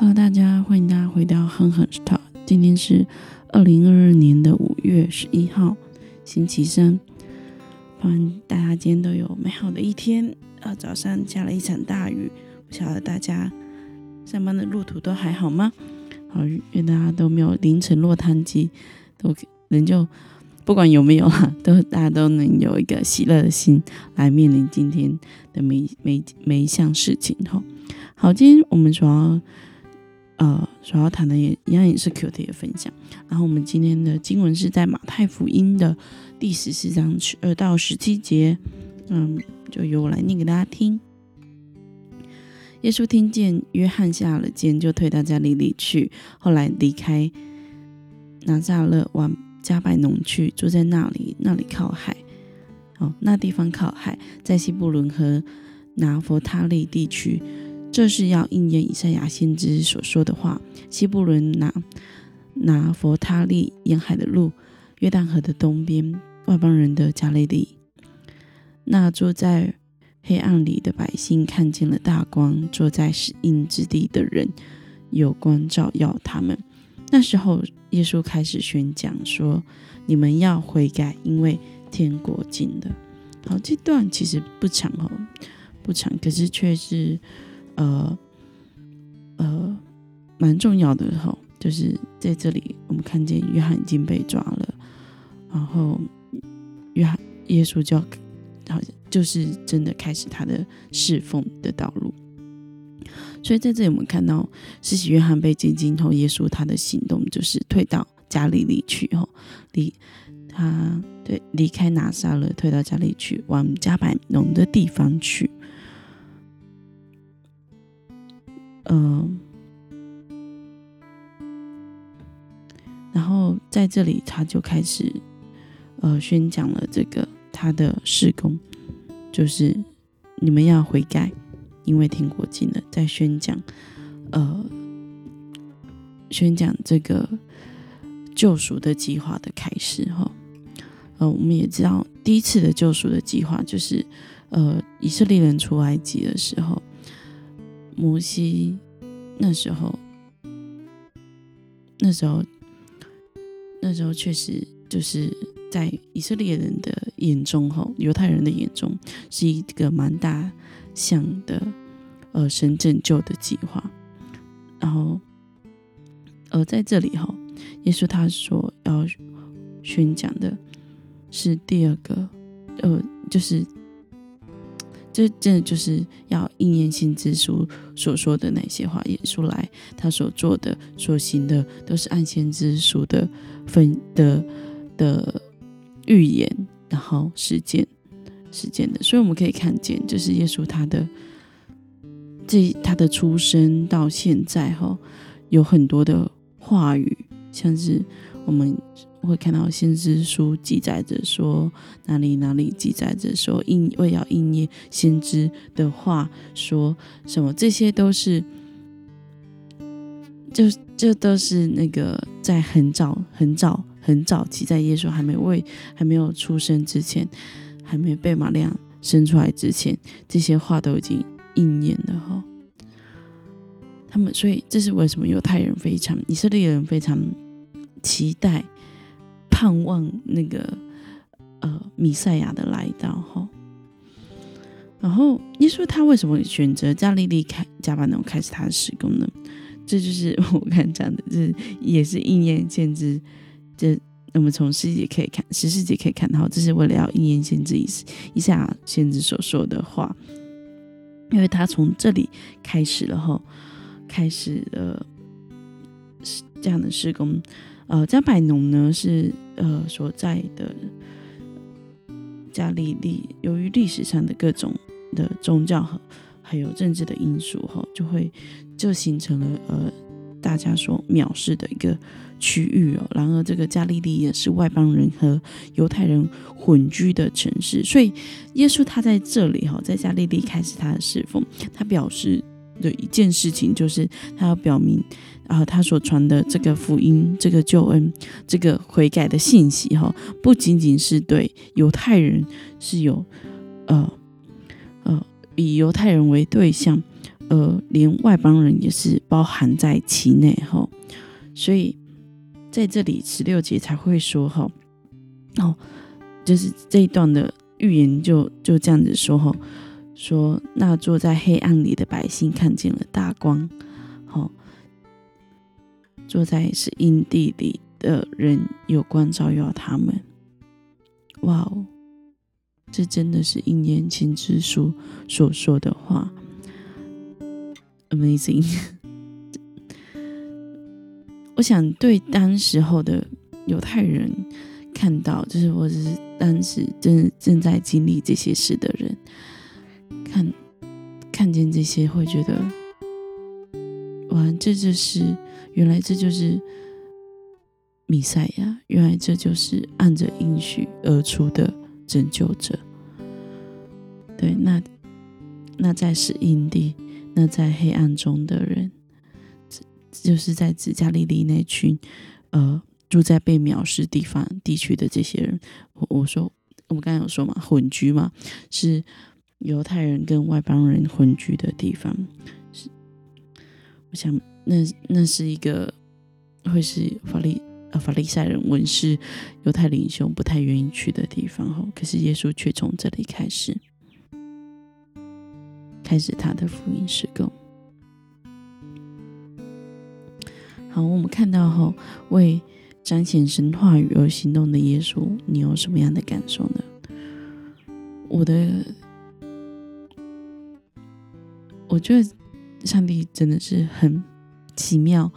Hello，大家欢迎大家回到哼哼 Star。今天是二零二二年的五月十一号，星期三。欢迎大家今天都有美好的一天。呃，早上下了一场大雨，不晓得大家上班的路途都还好吗？好，愿大家都没有凌晨落汤鸡，都人就不管有没有哈，都大家都能有一个喜乐的心来面临今天的每每每一项事情。哈，好，今天我们主要呃所要谈的也一样也是 Q T 的分享。然后我们今天的经文是在马太福音的第十四章十二到十七节，嗯。就由我来念给大家听。耶稣听见约翰下了监，就退到加利利去。后来离开拿撒勒，往加百农去，住在那里。那里靠海，哦，那地方靠海，在西布伦和拿佛他利地区。这是要应验以赛亚先知所说的话：西布伦拿拿佛他利沿海的路，约旦河的东边，外邦人的加利利。那坐在黑暗里的百姓看见了大光，坐在死荫之地的人有光照耀他们。那时候，耶稣开始宣讲说：“你们要悔改，因为天国近了。”好，这段其实不长哦，不长，可是却是呃呃蛮重要的哈。就是在这里，我们看见约翰已经被抓了，然后约翰耶稣就要。好像就是真的开始他的侍奉的道路，所以在这里我们看到，施洗约翰被接近后，耶稣他的行动就是退到加利利去，吼离他对离开拿撒勒，退到加利去，往加百农的地方去。在这里他就开始呃宣讲了这个。他的事工就是你们要悔改，因为天国近了，在宣讲，呃，宣讲这个救赎的计划的开始哈。呃，我们也知道第一次的救赎的计划就是，呃，以色列人出埃及的时候，摩西那时候，那时候，那时候确实就是。在以色列人的眼中，哈，犹太人的眼中，是一个蛮大项的，呃，神拯救的计划。然后，呃，在这里，哈，耶稣他所要宣讲的是第二个，呃，就是，这真的就是要应验先知书所说的那些话。耶稣来，他所做的、所行的，都是按先知书的分的的。预言，然后实践，实践的，所以我们可以看见，就是耶稣他的这他的出生到现在哈，有很多的话语，像是我们会看到先知书记载着说哪里哪里记载着说应为要应验先知的话说什么，这些都是，就这都是那个在很早很早。很早期，在耶稣还没为还没有出生之前，还没被玛利亚生出来之前，这些话都已经应验了哈。他们，所以这是为什么犹太人非常、以色列人非常期待、盼望那个呃弥赛亚的来到哈。然后耶稣他为什么选择加利利开加巴农开始他的施工呢？这就是我看讲的，这也是应验先知。这我们从十节可以看，十四节可以看到，这是为了要应验先知一一，下先知所说的话，因为他从这里开始了哈，开始了这样的施工。呃，加百农呢是呃所在的加利利，由于历史上的各种的宗教和还有政治的因素哈，就会就形成了呃。大家所藐视的一个区域哦，然而这个加利利也是外邦人和犹太人混居的城市，所以耶稣他在这里哈，在加利利开始他的侍奉，他表示的一件事情就是他要表明啊，他所传的这个福音、这个救恩、这个悔改的信息哈，不仅仅是对犹太人是有呃呃以犹太人为对象。呃，连外邦人也是包含在其内哈。所以在这里十六节才会说哈，哦，就是这一段的预言就就这样子说哈，说那坐在黑暗里的百姓看见了大光，坐在是阴地里的人有光照耀他们。哇哦，这真的是应验先知书所说的话，amazing。我想对当时候的犹太人看到，就是或者是当时正正在经历这些事的人，看看见这些，会觉得，哇，这就是原来这就是。弥赛亚，原来这就是按着应许而出的拯救者。对，那那在是阴地，那在黑暗中的人，就是在指加利利那群，呃，住在被藐视地方地区的这些人。我我说，我们刚才有说嘛，混居嘛，是犹太人跟外邦人混居的地方。是，我想，那那是一个会是法利呃。法利赛人、文士、犹太领袖不太愿意去的地方，吼，可是耶稣却从这里开始，开始他的福音施工。好，我们看到后为彰显神话语而行动的耶稣，你有什么样的感受呢？我的，我觉得上帝真的是很奇妙。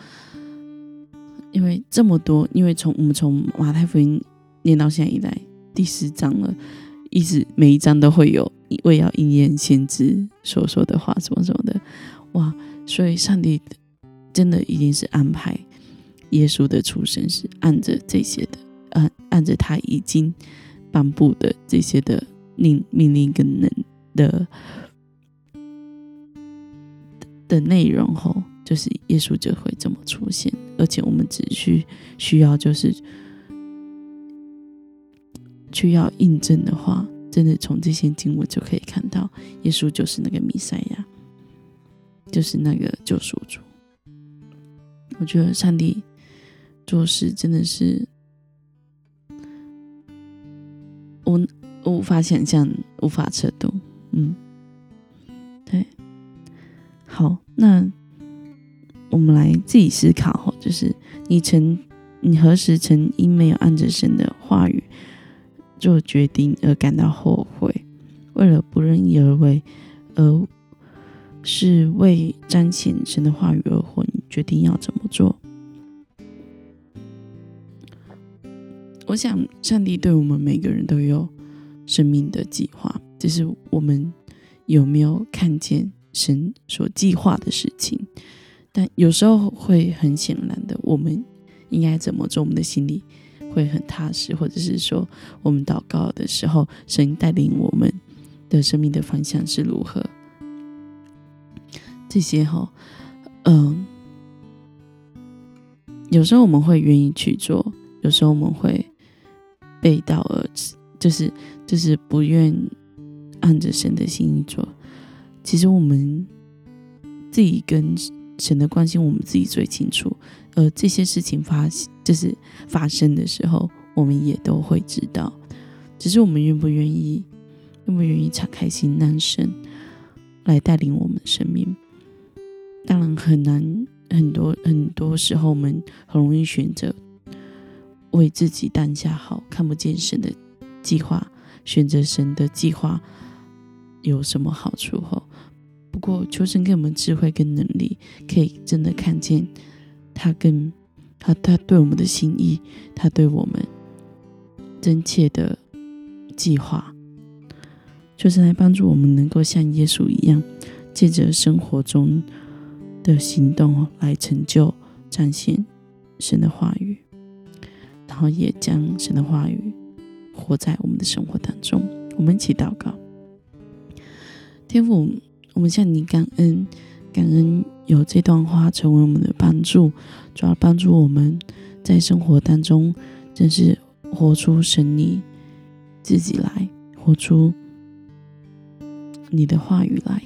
因为这么多，因为从我们从马太福音念到现在以来第十章了，一直每一章都会有为要应验先知所说的话，什么什么的，哇！所以上帝真的一定是安排耶稣的出生是按着这些的，按按着他已经颁布的这些的命命令跟能的的内容后。就是耶稣就会这么出现，而且我们只需需要就是去要印证的话，真的从这些经文就可以看到，耶稣就是那个弥赛亚，就是那个救赎主。我觉得上帝做事真的是我无法想象，无法测度。嗯，对，好，那。我们来自己思考哈，就是你曾你何时曾因没有按着神的话语做决定而感到后悔？为了不任意而为，而是为彰显神的话语而活，你决定要怎么做？我想，上帝对我们每个人都有生命的计划，只是我们有没有看见神所计划的事情？但有时候会很显然的，我们应该怎么做？我们的心里会很踏实，或者是说，我们祷告的时候，神带领我们的生命的方向是如何？这些哈，嗯，有时候我们会愿意去做，有时候我们会背道而驰，就是就是不愿按着神的心意做。其实我们自己跟。神的关心我们自己最清楚，而这些事情发就是发生的时候，我们也都会知道。只是我们愿不愿意，愿不愿意敞开心，让神来带领我们的生命？当然很难，很多很多时候，我们很容易选择为自己当下好，看不见神的计划，选择神的计划有什么好处后。过，求神给我们智慧跟能力，可以真的看见他跟他他对我们的心意，他对我们真切的计划。求神来帮助我们，能够像耶稣一样，借着生活中的行动来成就、展现神的话语，然后也将神的话语活在我们的生活当中。我们一起祷告，天父。我们向你感恩，感恩有这段话成为我们的帮助，主要帮助我们在生活当中，真是活出神你自己来，活出你的话语来。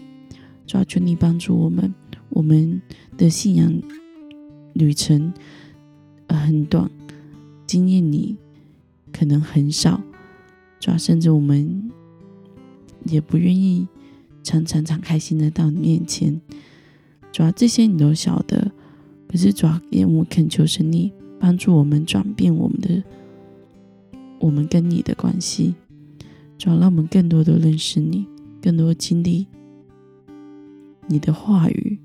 主要求你帮助我们，我们的信仰旅程很短，经验你可能很少，主要甚至我们也不愿意常常常开心的到你面前，主要这些你都晓得，可是主要也我恳求神你帮助我们转变我们的我们跟你的关系，主要让我们更多的认识你，更多经历。你的话语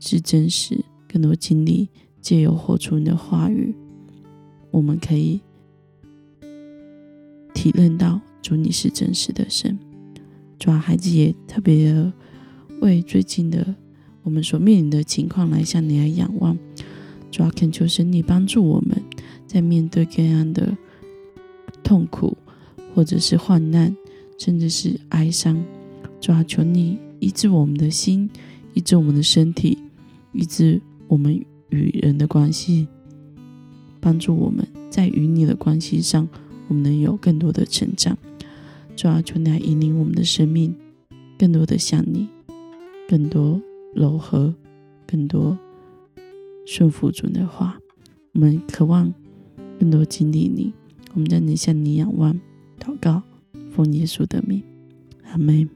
是真实，更多经历借由活出你的话语，我们可以体认到主你是真实的神。主要孩子也特别的为最近的我们所面临的情况来向你来仰望。主要恳求神你帮助我们在面对各样的痛苦，或者是患难，甚至是哀伤。主要求你。医治我们的心，医治我们的身体，医治我们与人的关系，帮助我们在与你的关系上，我们能有更多的成长。主要求你来引领我们的生命，更多的像你，更多柔和，更多顺服主的话。我们渴望更多经历你，我们在能向你仰望、祷告，奉耶稣的名，阿门。